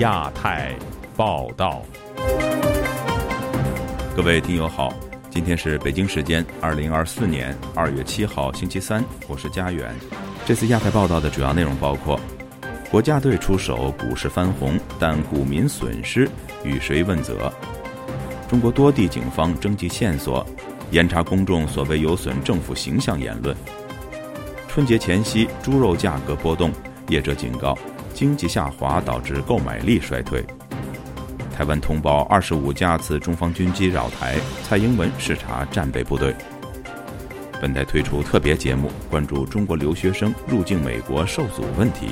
亚太报道，各位听友好，今天是北京时间二零二四年二月七号星期三，我是佳远。这次亚太报道的主要内容包括：国家队出手，股市翻红，但股民损失与谁问责？中国多地警方征集线索，严查公众所谓有损政府形象言论。春节前夕，猪肉价格波动，业者警告。经济下滑导致购买力衰退。台湾通报二十五架次中方军机扰台，蔡英文视察战备部队。本台推出特别节目，关注中国留学生入境美国受阻问题。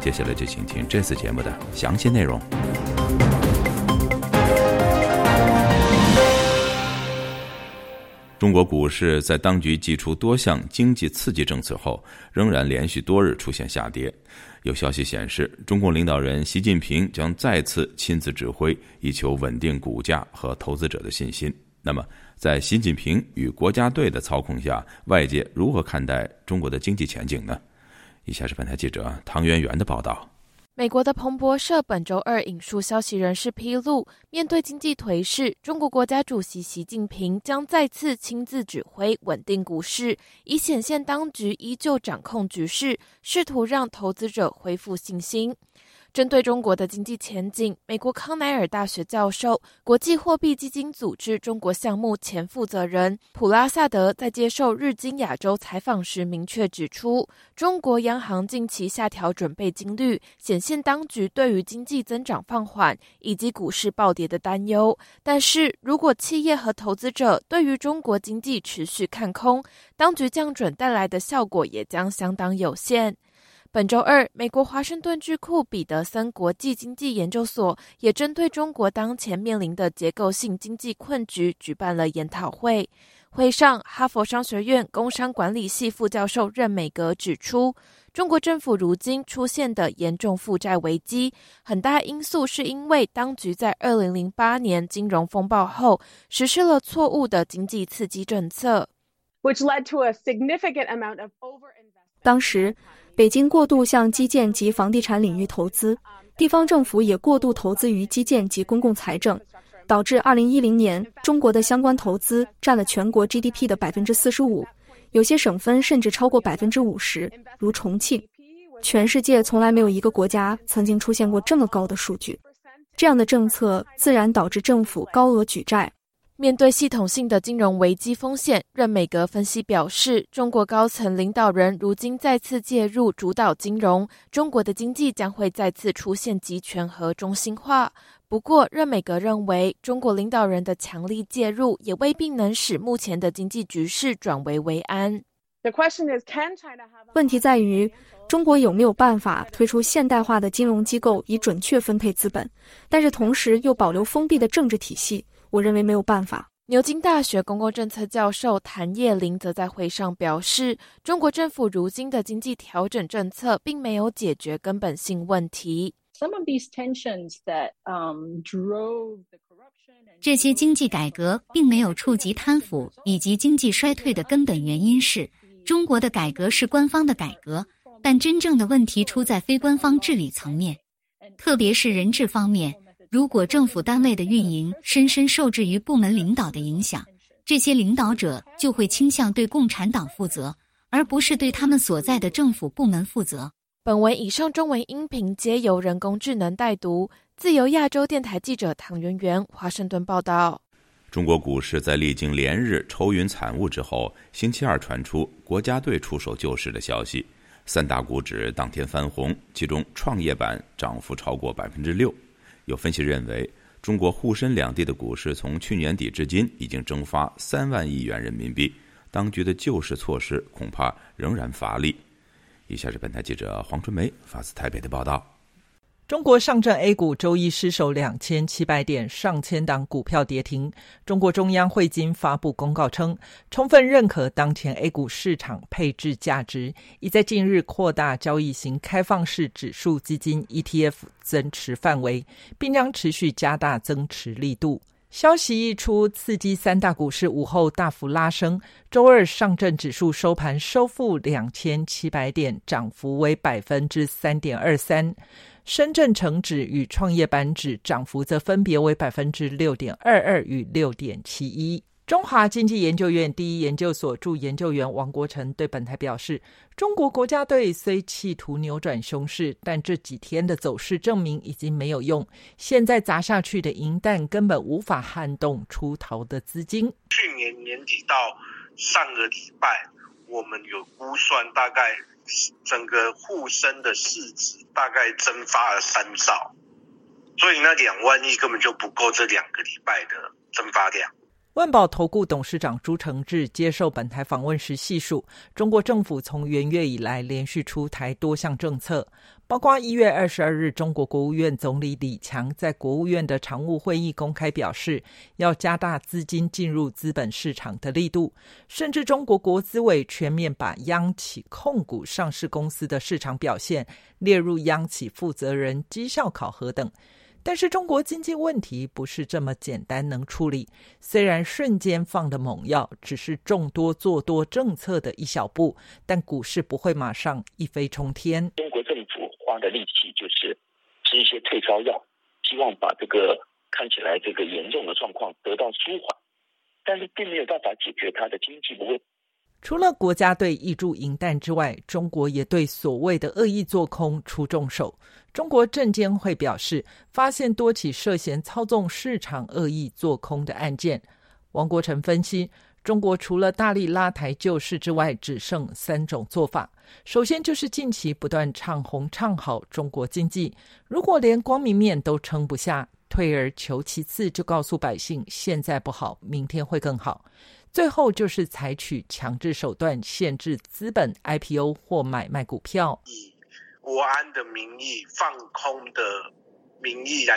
接下来就请听这次节目的详细内容。中国股市在当局祭出多项经济刺激政策后，仍然连续多日出现下跌。有消息显示，中共领导人习近平将再次亲自指挥，以求稳定股价和投资者的信心。那么，在习近平与国家队的操控下，外界如何看待中国的经济前景呢？以下是本台记者唐媛媛的报道。美国的彭博社本周二引述消息人士披露，面对经济颓势，中国国家主席习近平将再次亲自指挥稳定股市，以显现当局依旧掌控局势，试图让投资者恢复信心。针对中国的经济前景，美国康奈尔大学教授、国际货币基金组织中国项目前负责人普拉萨德在接受日经亚洲采访时明确指出，中国央行近期下调准备金率，显现当局对于经济增长放缓以及股市暴跌的担忧。但是如果企业和投资者对于中国经济持续看空，当局降准带来的效果也将相当有限。本周二，美国华盛顿智库彼得森国际经济研究所也针对中国当前面临的结构性经济困局举办了研讨会。会上，哈佛商学院工商管理系副教授任美格指出，中国政府如今出现的严重负债危机，很大因素是因为当局在二零零八年金融风暴后实施了错误的经济刺激政策，which led to a significant amount of over。当时。北京过度向基建及房地产领域投资，地方政府也过度投资于基建及公共财政，导致二零一零年中国的相关投资占了全国 GDP 的百分之四十五，有些省份甚至超过百分之五十，如重庆。全世界从来没有一个国家曾经出现过这么高的数据，这样的政策自然导致政府高额举债。面对系统性的金融危机风险，任美格分析表示，中国高层领导人如今再次介入主导金融，中国的经济将会再次出现集权和中心化。不过，任美格认为，中国领导人的强力介入也未必能使目前的经济局势转危为安。问题在于，中国有没有办法推出现代化的金融机构，以准确分配资本，但是同时又保留封闭的政治体系？我认为没有办法。牛津大学公共政策教授谭叶林则在会上表示，中国政府如今的经济调整政策并没有解决根本性问题。这些经济改革并没有触及贪腐以及经济衰退的根本原因是，中国的改革是官方的改革，但真正的问题出在非官方治理层面，特别是人治方面。如果政府单位的运营深深受制于部门领导的影响，这些领导者就会倾向对共产党负责，而不是对他们所在的政府部门负责。本文以上中文音频皆由人工智能代读。自由亚洲电台记者唐媛媛，华盛顿报道。中国股市在历经连日愁云惨雾之后，星期二传出国家队出手救市的消息，三大股指当天翻红，其中创业板涨幅超过百分之六。有分析认为，中国沪深两地的股市从去年底至今已经蒸发三万亿元人民币，当局的救市措施恐怕仍然乏力。以下是本台记者黄春梅发自台北的报道。中国上证 A 股周一失守两千七百点，上千档股票跌停。中国中央汇金发布公告称，充分认可当前 A 股市场配置价值，已在近日扩大交易型开放式指数基金 ETF 增持范围，并将持续加大增持力度。消息一出，刺激三大股市午后大幅拉升。周二上证指数收盘收复两千七百点，涨幅为百分之三点二三。深圳成指与创业板指涨幅则分别为百分之六点二二与六点七一。中华经济研究院第一研究所助研究员王国成对本台表示：“中国国家队虽企图扭转熊市，但这几天的走势证明已经没有用。现在砸下去的银弹根本无法撼动出逃的资金。去年年底到上个礼拜，我们有估算，大概整个沪深的市值大概蒸发了三兆，所以那两万亿根本就不够这两个礼拜的蒸发量。”万宝投顾董事长朱承志接受本台访问时细数，中国政府从元月以来连续出台多项政策，包括一月二十二日，中国国务院总理李强在国务院的常务会议公开表示，要加大资金进入资本市场的力度，甚至中国国资委全面把央企控股上市公司的市场表现列入央企负责人绩效考核等。但是中国经济问题不是这么简单能处理。虽然瞬间放的猛药只是众多做多政策的一小步，但股市不会马上一飞冲天。中国政府花的力气就是吃一些退烧药，希望把这个看起来这个严重的状况得到舒缓，但是并没有办法解决它的经济问。除了国家队挹注银弹之外，中国也对所谓的恶意做空出重手。中国证监会表示，发现多起涉嫌操纵市场恶意做空的案件。王国成分析，中国除了大力拉抬救市之外，只剩三种做法。首先就是近期不断唱红唱好中国经济，如果连光明面都撑不下，退而求其次，就告诉百姓现在不好，明天会更好。最后就是采取强制手段，限制资本 IPO 或买卖股票，以国安的名义放空的名义来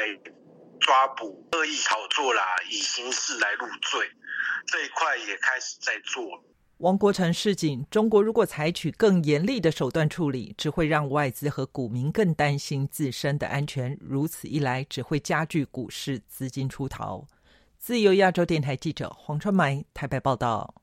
抓捕恶意炒作啦，以刑事来入罪，这一块也开始在做。王国成示警，中国如果采取更严厉的手段处理，只会让外资和股民更担心自身的安全，如此一来只会加剧股市资金出逃。自由亚洲电台记者黄春梅台北报道。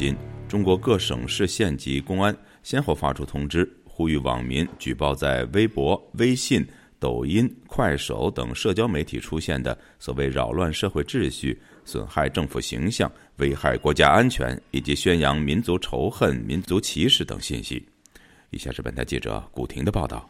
今，中国各省市县级公安先后发出通知，呼吁网民举报在微博、微信、抖音、快手等社交媒体出现的所谓扰乱社会秩序、损害政府形象、危害国家安全以及宣扬民族仇恨、民族歧视等信息。以下是本台记者古婷的报道。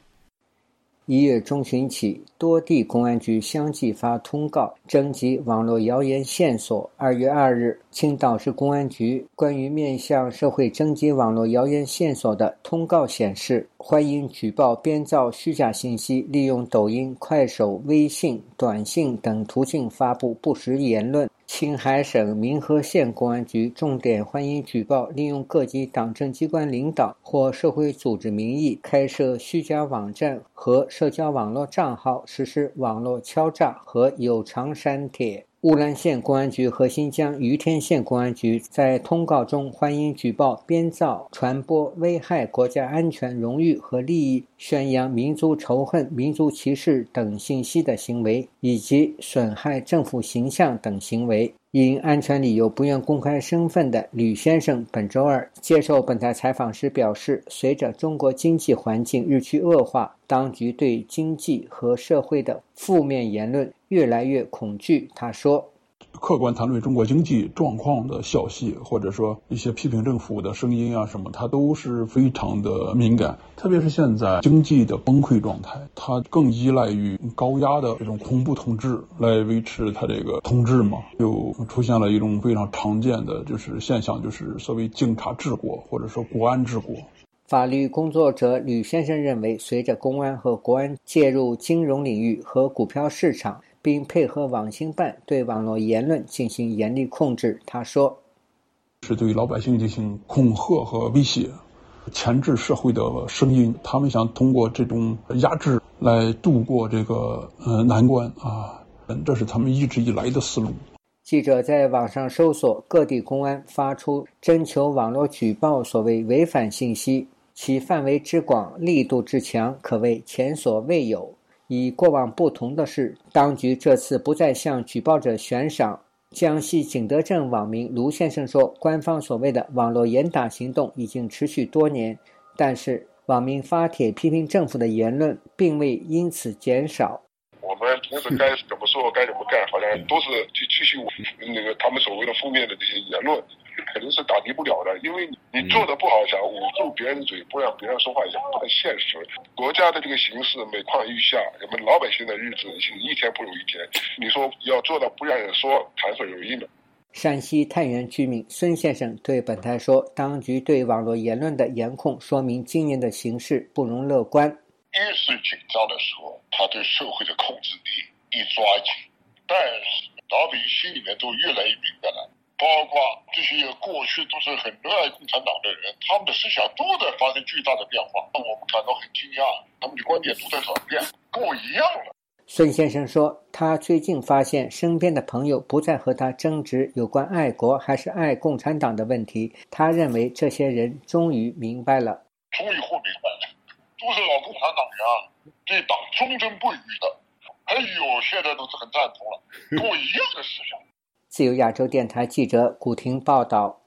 一月中旬起，多地公安局相继发通告征集网络谣言线索。二月二日，青岛市公安局关于面向社会征集网络谣言线索的通告显示：欢迎举报编造虚假信息，利用抖音、快手、微信、短信等途径发布不实言论。青海省民和县公安局重点欢迎举报利用各级党政机关领导或社会组织名义开设虚假网站和社交网络账号，实施网络敲诈和有偿删帖。乌兰县公安局和新疆于天县公安局在通告中欢迎举报编造、传播危害国家安全、荣誉和利益、宣扬民族仇恨、民族歧视等信息的行为，以及损害政府形象等行为。因安全理由不愿公开身份的吕先生本周二接受本台采访时表示，随着中国经济环境日趋恶化，当局对经济和社会的负面言论。越来越恐惧，他说：“客观谈论中国经济状况的消息，或者说一些批评政府的声音啊，什么，它都是非常的敏感。特别是现在经济的崩溃状态，它更依赖于高压的这种恐怖统治来维持它这个统治嘛。就出现了一种非常常见的就是现象，就是所谓警察治国，或者说国安治国。”法律工作者吕先生认为，随着公安和国安介入金融领域和股票市场。并配合网信办对网络言论进行严厉控制。他说：“是对老百姓进行恐吓和威胁，钳制社会的声音，他们想通过这种压制来度过这个呃难关啊，这是他们一直以来的思路。记者在网上搜索各地公安发出征求网络举报所谓违反信息，其范围之广、力度之强，可谓前所未有。与过往不同的是，当局这次不再向举报者悬赏。江西景德镇网民卢先生说：“官方所谓的网络严打行动已经持续多年，但是网民发帖批评政府的言论并未因此减少。”我们平时该怎么说、该怎么干，好像都是去继续那个他们所谓的负面的这些言论。肯定是打击不了的，因为你做的不好，想捂住别人嘴，不让别人说话，也不太现实。国家的这个形势每况愈下，我们老百姓的日子一天不如一天。你说要做到不让人说，谈何容易呢？山西太原居民孙先生对本台说：“当局对网络言论的严控，说明今年的形势不容乐观。越是紧张的时候，他对社会的控制力一抓紧，但是老百姓心里面都越来越敏感了。”包括这些过去都是很热爱共产党的人，他们的思想都在发生巨大的变化，让我们感到很惊讶。他们的观点都在转变，跟我一样了。孙先生说，他最近发现身边的朋友不再和他争执有关爱国还是爱共产党的问题。他认为这些人终于明白了，终于活明白了，都是老共产党员，对党忠贞不渝的。哎呦，现在都是很赞同了，跟我一样的思想。自由亚洲电台记者古婷报道：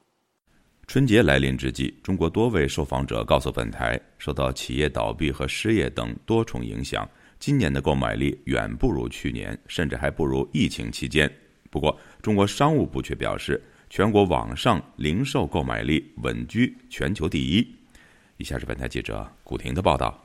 春节来临之际，中国多位受访者告诉本台，受到企业倒闭和失业等多重影响，今年的购买力远不如去年，甚至还不如疫情期间。不过，中国商务部却表示，全国网上零售购买力稳居全球第一。以下是本台记者古婷的报道。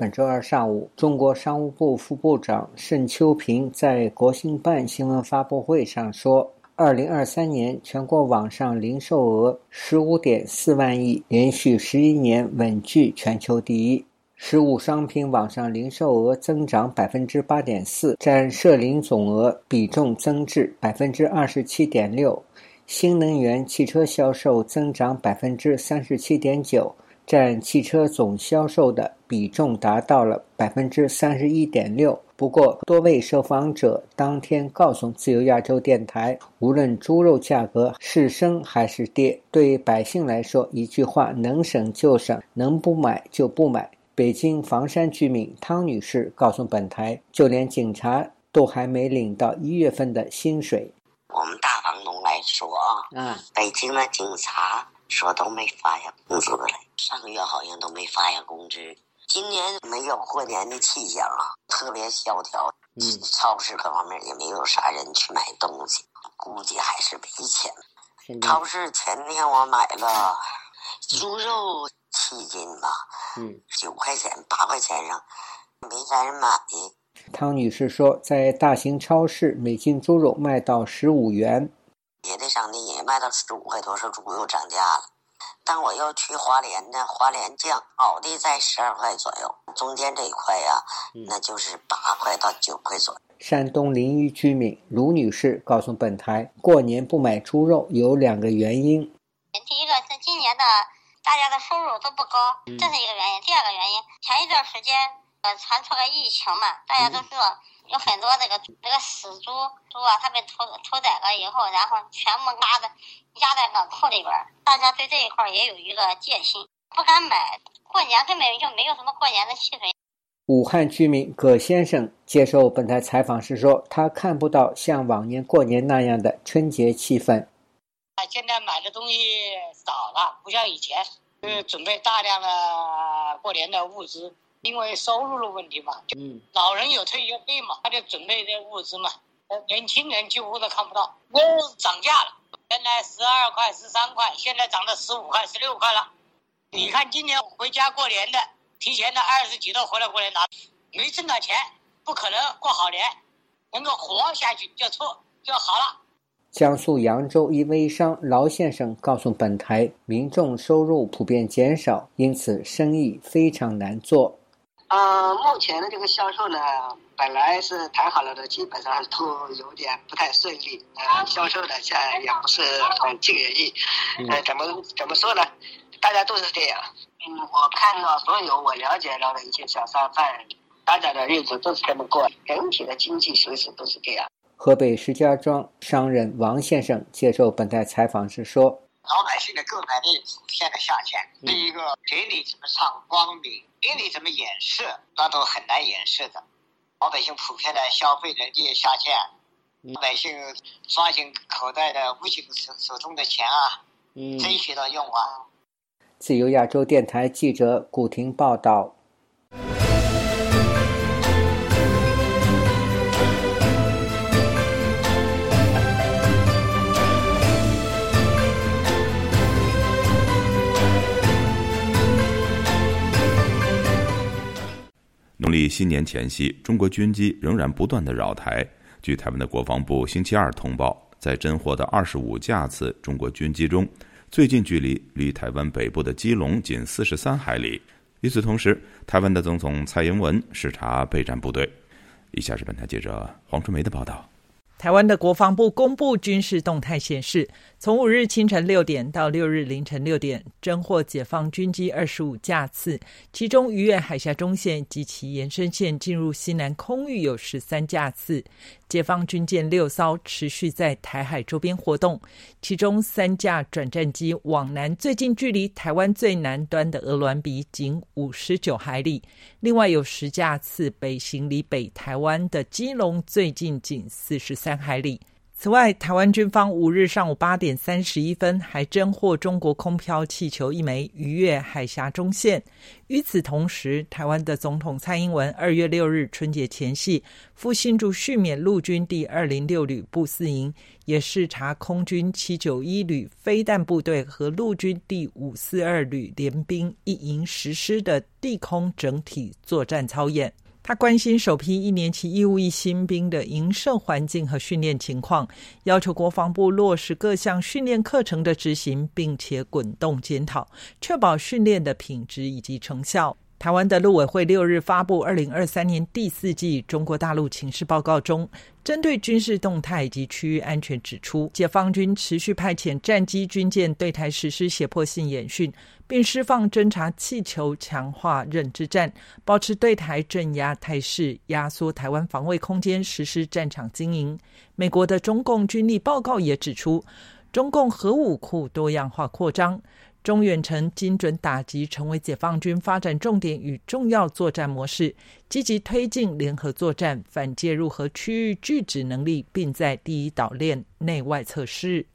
本周二上午，中国商务部副部长盛秋平在国新办新闻发布会上说：“二零二三年全国网上零售额十五点四万亿，连续十一年稳居全球第一。实物商品网上零售额增长百分之八点四，占社零总额比重增至百分之二十七点六。新能源汽车销售增长百分之三十七点九。”占汽车总销售的比重达到了百分之三十一点六。不过，多位受访者当天告诉自由亚洲电台，无论猪肉价格是升还是跌，对百姓来说，一句话：能省就省，能不买就不买。北京房山居民汤女士告诉本台，就连警察都还没领到一月份的薪水。我们大房东来说啊，嗯，北京的警察。说都没发下工资来，上个月好像都没发下工资。今年没有过年的气象啊，特别萧条。嗯，超市各方面也没有啥人去买东西，估计还是没钱。超市前天我买了猪肉七斤吧，嗯，九块钱八块钱上，没啥人买。汤女士说，在大型超市，每斤猪肉卖到十五元。别的商店也卖到十五块多，说猪肉涨价了。但我要去华联呢，华联降，好的在十二块左右，中间这一块呀，那就是八块到九块左右。山东临沂居民卢女士告诉本台，过年不买猪肉有两个原因。第一个是今年的大家的收入都不高，这是一个原因。第二个原因，前一段时间呃传出了疫情嘛，大家都知道。有很多那个那个死猪猪啊，它被屠屠宰了以后，然后全部拉的压在冷库里边儿，大家对这一块也有一个戒心，不敢买。过年根本就没有什么过年的气氛。武汉居民葛先生接受本台采访时说：“他看不到像往年过年那样的春节气氛。啊现在买的东西少了，不像以前，是准备大量的过年的物资。”因为收入的问题嘛，就老人有退休费嘛，他就准备这物资嘛。年轻人几乎都看不到，都涨价了。原来十二块、十三块，现在涨到十五块、十六块了。你看今年回家过年的，提前的二十几都回来过年拿，没挣到钱，不可能过好年，能够活下去就错就好了。江苏扬州一微商劳先生告诉本台，民众收入普遍减少，因此生意非常难做。呃，目前的这个销售呢，本来是谈好了的，基本上都有点不太顺利。呃，销售呢，现在也不是很尽人意。呃，怎么怎么说呢？大家都是这样。嗯，我看到所有我了解到的一些小商贩，大家的日子都是这么过，整体的经济形势都是这样。河北石家庄商人王先生接受本台采访时说：“老百姓的购买力普遍的下降。第一个，给你怎么唱光明，给你怎么掩饰，那都很难掩饰的。老百姓普遍的消费能力下降，老百姓抓紧口袋的捂紧手手中的钱啊，争取到用啊。”自由亚洲电台记者古婷报道。农历新年前夕，中国军机仍然不断的扰台。据台湾的国防部星期二通报，在侦获的二十五架次中国军机中，最近距离离台湾北部的基隆仅四十三海里。与此同时，台湾的总统蔡英文视察备战部队。以下是本台记者黄春梅的报道。台湾的国防部公布军事动态显示，从五日清晨六点到六日凌晨六点，侦获解放军机二十五架次，其中逾越海峡中线及其延伸线进入西南空域有十三架次。解放军舰六艘持续在台海周边活动，其中三架转战机往南最近距离台湾最南端的鹅銮鼻仅五十九海里，另外有十架次北行离北台湾的基隆最近仅四十三海里。此外，台湾军方五日上午八点三十一分还侦获中国空飘气球一枚，逾越海峡中线。与此同时，台湾的总统蔡英文二月六日春节前夕赴新竹续缅陆军第二零六旅步四营，也视察空军七九一旅飞弹部队和陆军第五四二旅联兵一营实施的地空整体作战操演。他关心首批一年期义务役新兵的营舍环境和训练情况，要求国防部落实各项训练课程的执行，并且滚动检讨，确保训练的品质以及成效。台湾的陆委会六日发布《二零二三年第四季中国大陆情势报告》中，针对军事动态以及区域安全指出，解放军持续派遣战机、军舰对台实施胁迫性演训，并释放侦察气球，强化认知战，保持对台镇压态势，压缩台湾防卫空间，实施战场经营。美国的中共军力报告也指出，中共核武库多样化扩张。中远程精准打击成为解放军发展重点与重要作战模式，积极推进联合作战、反介入和区域拒止能力，并在第一岛链内外测试。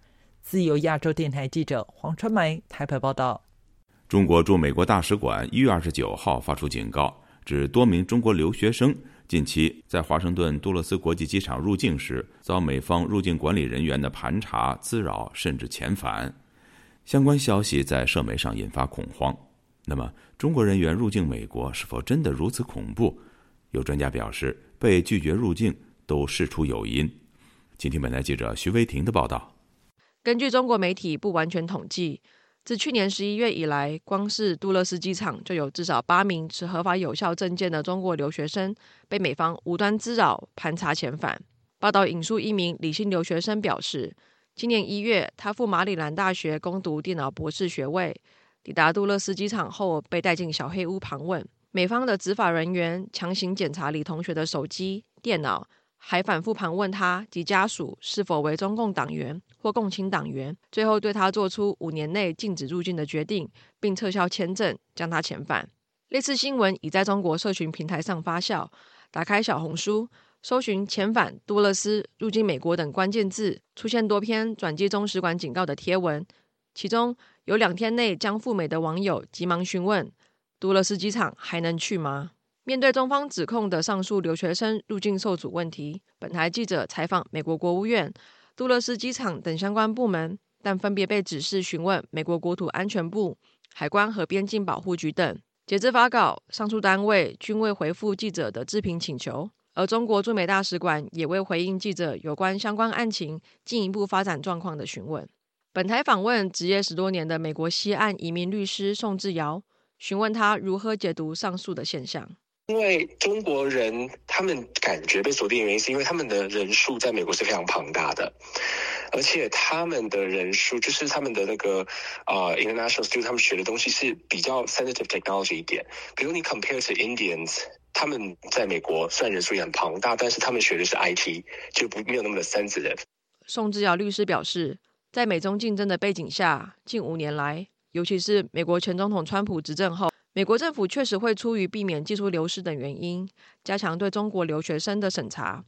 自由亚洲电台记者黄春梅台北报道。中国驻美国大使馆一月二十九号发出警告，指多名中国留学生近期在华盛顿杜勒斯国际机场入境时，遭美方入境管理人员的盘查、滋扰，甚至遣返。相关消息在社媒上引发恐慌。那么，中国人员入境美国是否真的如此恐怖？有专家表示，被拒绝入境都事出有因。请听本台记者徐威婷的报道。根据中国媒体不完全统计，自去年十一月以来，光是杜勒斯机场就有至少八名持合法有效证件的中国留学生被美方无端滋扰、盘查、遣返。报道引述一名理性留学生表示。今年一月，他赴马里兰大学攻读电脑博士学位，抵达杜勒斯机场后被带进小黑屋盘问。美方的执法人员强行检查李同学的手机、电脑，还反复盘问他及家属是否为中共党员或共青党员，最后对他做出五年内禁止入境的决定，并撤销签证，将他遣返。类似新闻已在中国社群平台上发酵，打开小红书。搜寻遣返、多勒斯、入境美国等关键字，出现多篇转机中使馆警告的贴文。其中有两天内将赴美的网友急忙询问：多勒斯机场还能去吗？面对中方指控的上述留学生入境受阻问题，本台记者采访美国国务院、杜勒斯机场等相关部门，但分别被指示询问美国国土安全部、海关和边境保护局等。截至发稿，上述单位均未回复记者的置评请求。而中国驻美大使馆也未回应记者有关相关案情进一步发展状况的询问。本台访问职业十多年的美国西岸移民律师宋志尧，询问他如何解读上述的现象。因为中国人他们感觉被锁定的原因，是因为他们的人数在美国是非常庞大的。而且他们的人数就是他们的那个啊，international student，他们学的东西是比较 sensitive technology 一点。比如你 compare to Indians，他们在美国虽然人数也很庞大，但是他们学的是 IT，就不没有那么的 sensitive。宋志尧律师表示，在美中竞争的背景下，近五年来，尤其是美国前总统川普执政后，美国政府确实会出于避免技术流失等原因，加强对中国留学生的审查。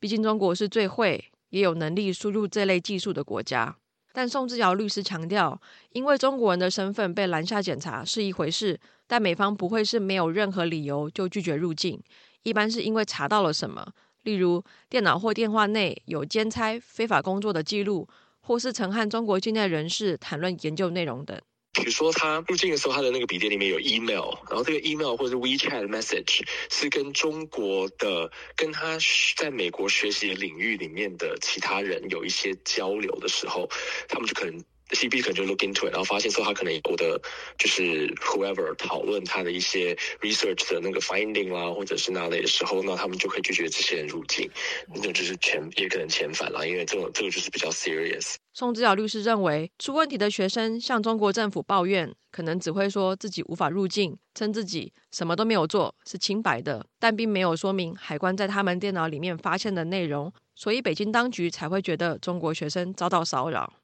毕竟中国是最会也有能力输入这类技术的国家。但宋志尧律师强调，因为中国人的身份被拦下检查是一回事，但美方不会是没有任何理由就拒绝入境，一般是因为查到了什么。例如，电脑或电话内有兼差、非法工作的记录，或是曾和中国境内人士谈论研究内容等。比如说，他入境的时候，他的那个笔电里面有 email，然后这个 email 或者是 WeChat message 是跟中国的、跟他在美国学习的领域里面的其他人有一些交流的时候，他们就可能。CB 可能就 look into it，然后发现说他可能我的就是 whoever 讨论他的一些 research 的那个 finding 啦，或者是那类的时候，那他们就可以拒绝这些人入境，那种就是遣也可能遣返啦，因为这种这个就是比较 serious。宋志尧律师认为，出问题的学生向中国政府抱怨，可能只会说自己无法入境，称自己什么都没有做，是清白的，但并没有说明海关在他们电脑里面发现的内容，所以北京当局才会觉得中国学生遭到骚扰。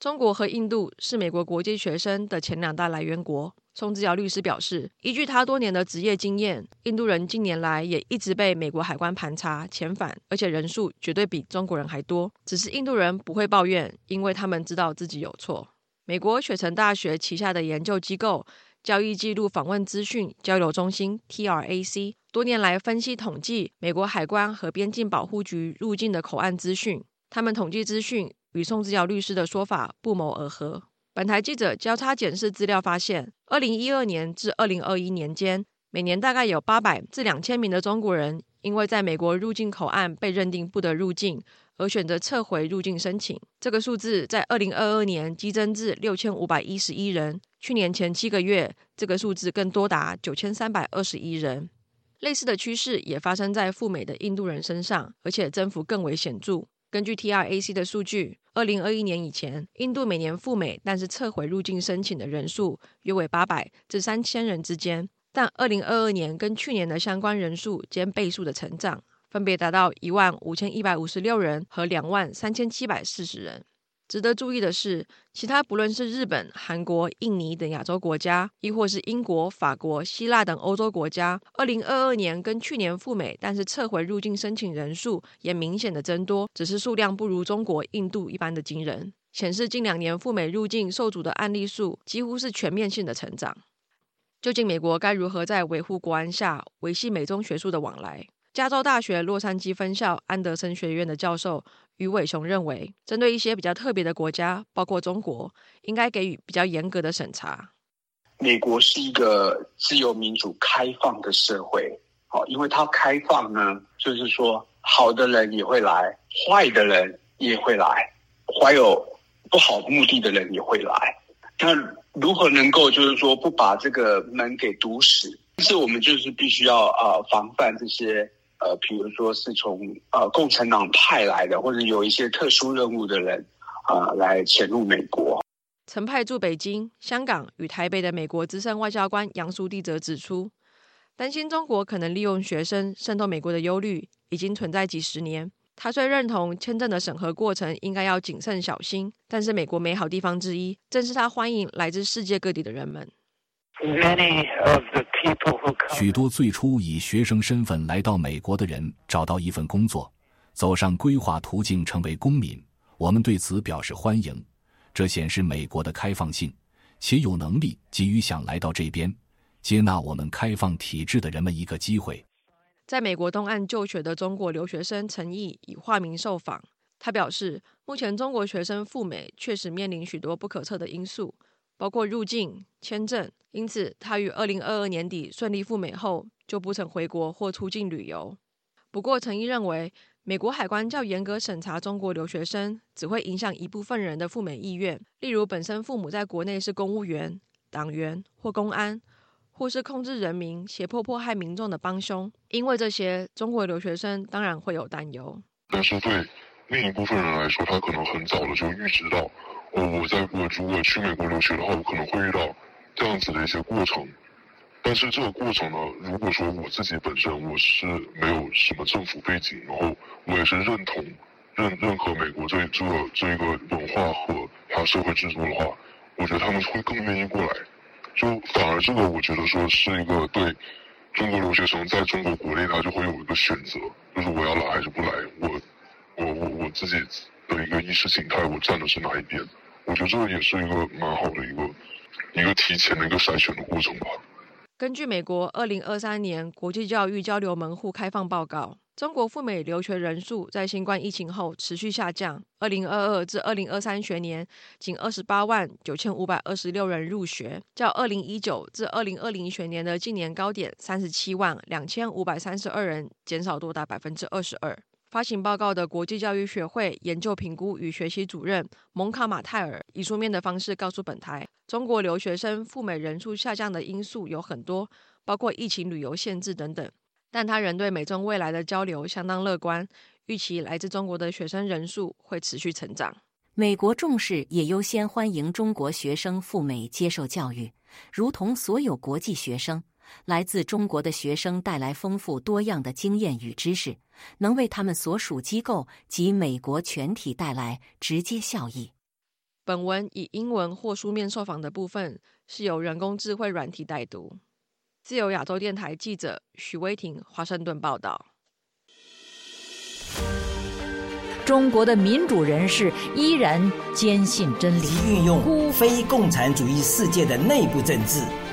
中国和印度是美国国际学生的前两大来源国。宋志尧律师表示，依据他多年的职业经验，印度人近年来也一直被美国海关盘查遣返，而且人数绝对比中国人还多。只是印度人不会抱怨，因为他们知道自己有错。美国雪城大学旗下的研究机构交易记录访问资讯交流中心 （TRAC） 多年来分析统计美国海关和边境保护局入境的口岸资讯，他们统计资讯。与宋志尧律师的说法不谋而合。本台记者交叉检视资料发现，二零一二年至二零二一年间，每年大概有八百至两千名的中国人，因为在美国入境口岸被认定不得入境，而选择撤回入境申请。这个数字在二零二二年激增至六千五百一十一人，去年前七个月，这个数字更多达九千三百二十一人。类似的趋势也发生在赴美的印度人身上，而且增幅更为显著。根据 TRAC 的数据，二零二一年以前，印度每年赴美但是撤回入境申请的人数约为八百至三千人之间，但二零二二年跟去年的相关人数兼倍数的成长，分别达到一万五千一百五十六人和两万三千七百四十人。值得注意的是，其他不论是日本、韩国、印尼等亚洲国家，亦或是英国、法国、希腊等欧洲国家，二零二二年跟去年赴美，但是撤回入境申请人数也明显的增多，只是数量不如中国、印度一般的惊人，显示近两年赴美入境受阻的案例数几乎是全面性的成长。究竟美国该如何在维护国安下维系美中学术的往来？加州大学洛杉矶分校安德森学院的教授于伟雄认为，针对一些比较特别的国家，包括中国，应该给予比较严格的审查。美国是一个自由民主开放的社会，好，因为它开放呢，就是说好的人也会来，坏的人也会来，怀有不好目的的人也会来。那如何能够就是说不把这个门给堵死？但是我们就是必须要啊防范这些。呃，比如说是从呃共产党派来的，或者有一些特殊任务的人啊，来潜入美国。曾派驻北京、香港与台北的美国资深外交官杨书弟则指出，担心中国可能利用学生渗透美国的忧虑已经存在几十年。他虽认同签证的审核过程应该要谨慎小心，但是美国美好地方之一，正是他欢迎来自世界各地的人们。许多最初以学生身份来到美国的人找到一份工作，走上规划途径成为公民。我们对此表示欢迎，这显示美国的开放性，且有能力给予想来到这边、接纳我们开放体制的人们一个机会。在美国东岸就学的中国留学生陈毅以化名受访，他表示，目前中国学生赴美确实面临许多不可测的因素。包括入境签证，因此他于二零二二年底顺利赴美后就不曾回国或出境旅游。不过，陈毅认为，美国海关较严格审查中国留学生，只会影响一部分人的赴美意愿，例如本身父母在国内是公务员、党员或公安，或是控制人民、胁迫迫害民众的帮凶。因为这些，中国留学生当然会有担忧。但是对另一部分人来说，他可能很早的就预知到，哦，我在我如果去美国留学的话，我可能会遇到这样子的一些过程。但是这个过程呢，如果说我自己本身我是没有什么政府背景，然后我也是认同认认可美国这这这个文化和它社会制度的话，我觉得他们会更愿意过来。就反而这个，我觉得说是一个对中国留学生在中国国内，他就会有一个选择，就是我要来还是不来。我自己的一个意识形态，我站的是哪一边？我觉得这个也是一个蛮好的一个一个提前的一个筛选的过程吧。根据美国二零二三年国际教育交流门户开放报告，中国赴美留学人数在新冠疫情后持续下降。二零二二至二零二三学年，仅二十八万九千五百二十六人入学，较二零一九至二零二零学年的近年高点三十七万两千五百三十二人减少多达百分之二十二。发行报告的国际教育学会研究评估与学习主任蒙卡马泰尔以书面的方式告诉本台，中国留学生赴美人数下降的因素有很多，包括疫情、旅游限制等等。但他仍对美中未来的交流相当乐观，预期来自中国的学生人数会持续成长。美国重视也优先欢迎中国学生赴美接受教育，如同所有国际学生。来自中国的学生带来丰富多样的经验与知识，能为他们所属机构及美国全体带来直接效益。本文以英文或书面受访的部分是由人工智慧软体代读。自由亚洲电台记者许威婷华盛顿报道。中国的民主人士依然坚信真理，运用非共产主义世界的内部政治。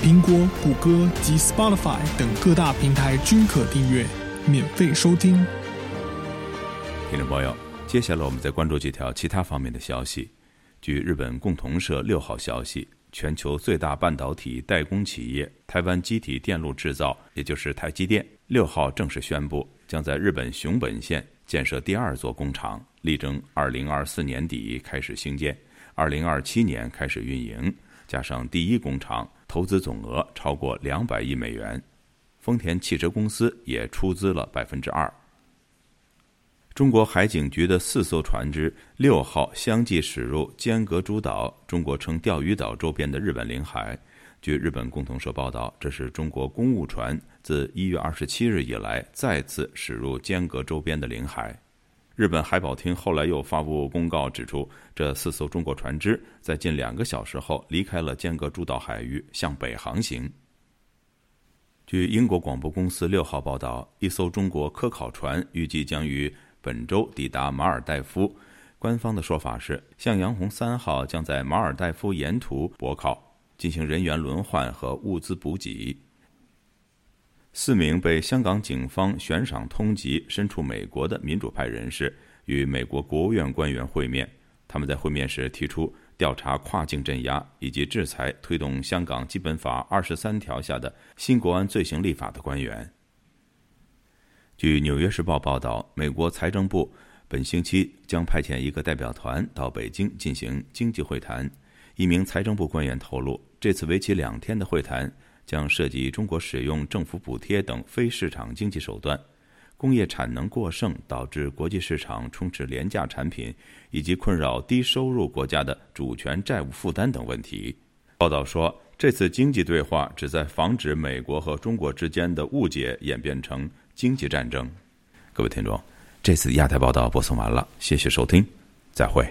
苹果、谷歌及 Spotify 等各大平台均可订阅，免费收听。听众朋友，接下来我们再关注几条其他方面的消息。据日本共同社六号消息，全球最大半导体代工企业台湾机体电路制造，也就是台积电，六号正式宣布，将在日本熊本县建设第二座工厂，力争二零二四年底开始兴建，二零二七年开始运营。加上第一工厂。投资总额超过两百亿美元，丰田汽车公司也出资了百分之二。中国海警局的四艘船只六号相继驶入尖阁诸岛（中国称钓鱼岛）周边的日本领海。据日本共同社报道，这是中国公务船自一月二十七日以来再次驶入尖阁周边的领海。日本海保厅后来又发布公告指出，这四艘中国船只在近两个小时后离开了间隔诸岛海域，向北航行。据英国广播公司六号报道，一艘中国科考船预计将于本周抵达马尔代夫。官方的说法是，向阳红三号将在马尔代夫沿途泊靠，进行人员轮换和物资补给。四名被香港警方悬赏通缉、身处美国的民主派人士与美国国务院官员会面。他们在会面时提出调查跨境镇压以及制裁推动香港基本法二十三条下的新国安罪行立法的官员。据《纽约时报》报道，美国财政部本星期将派遣一个代表团到北京进行经济会谈。一名财政部官员透露，这次为期两天的会谈。将涉及中国使用政府补贴等非市场经济手段，工业产能过剩导致国际市场充斥廉价产品，以及困扰低收入国家的主权债务负担等问题。报道说，这次经济对话旨在防止美国和中国之间的误解演变成经济战争。各位听众，这次亚太报道播送完了，谢谢收听，再会。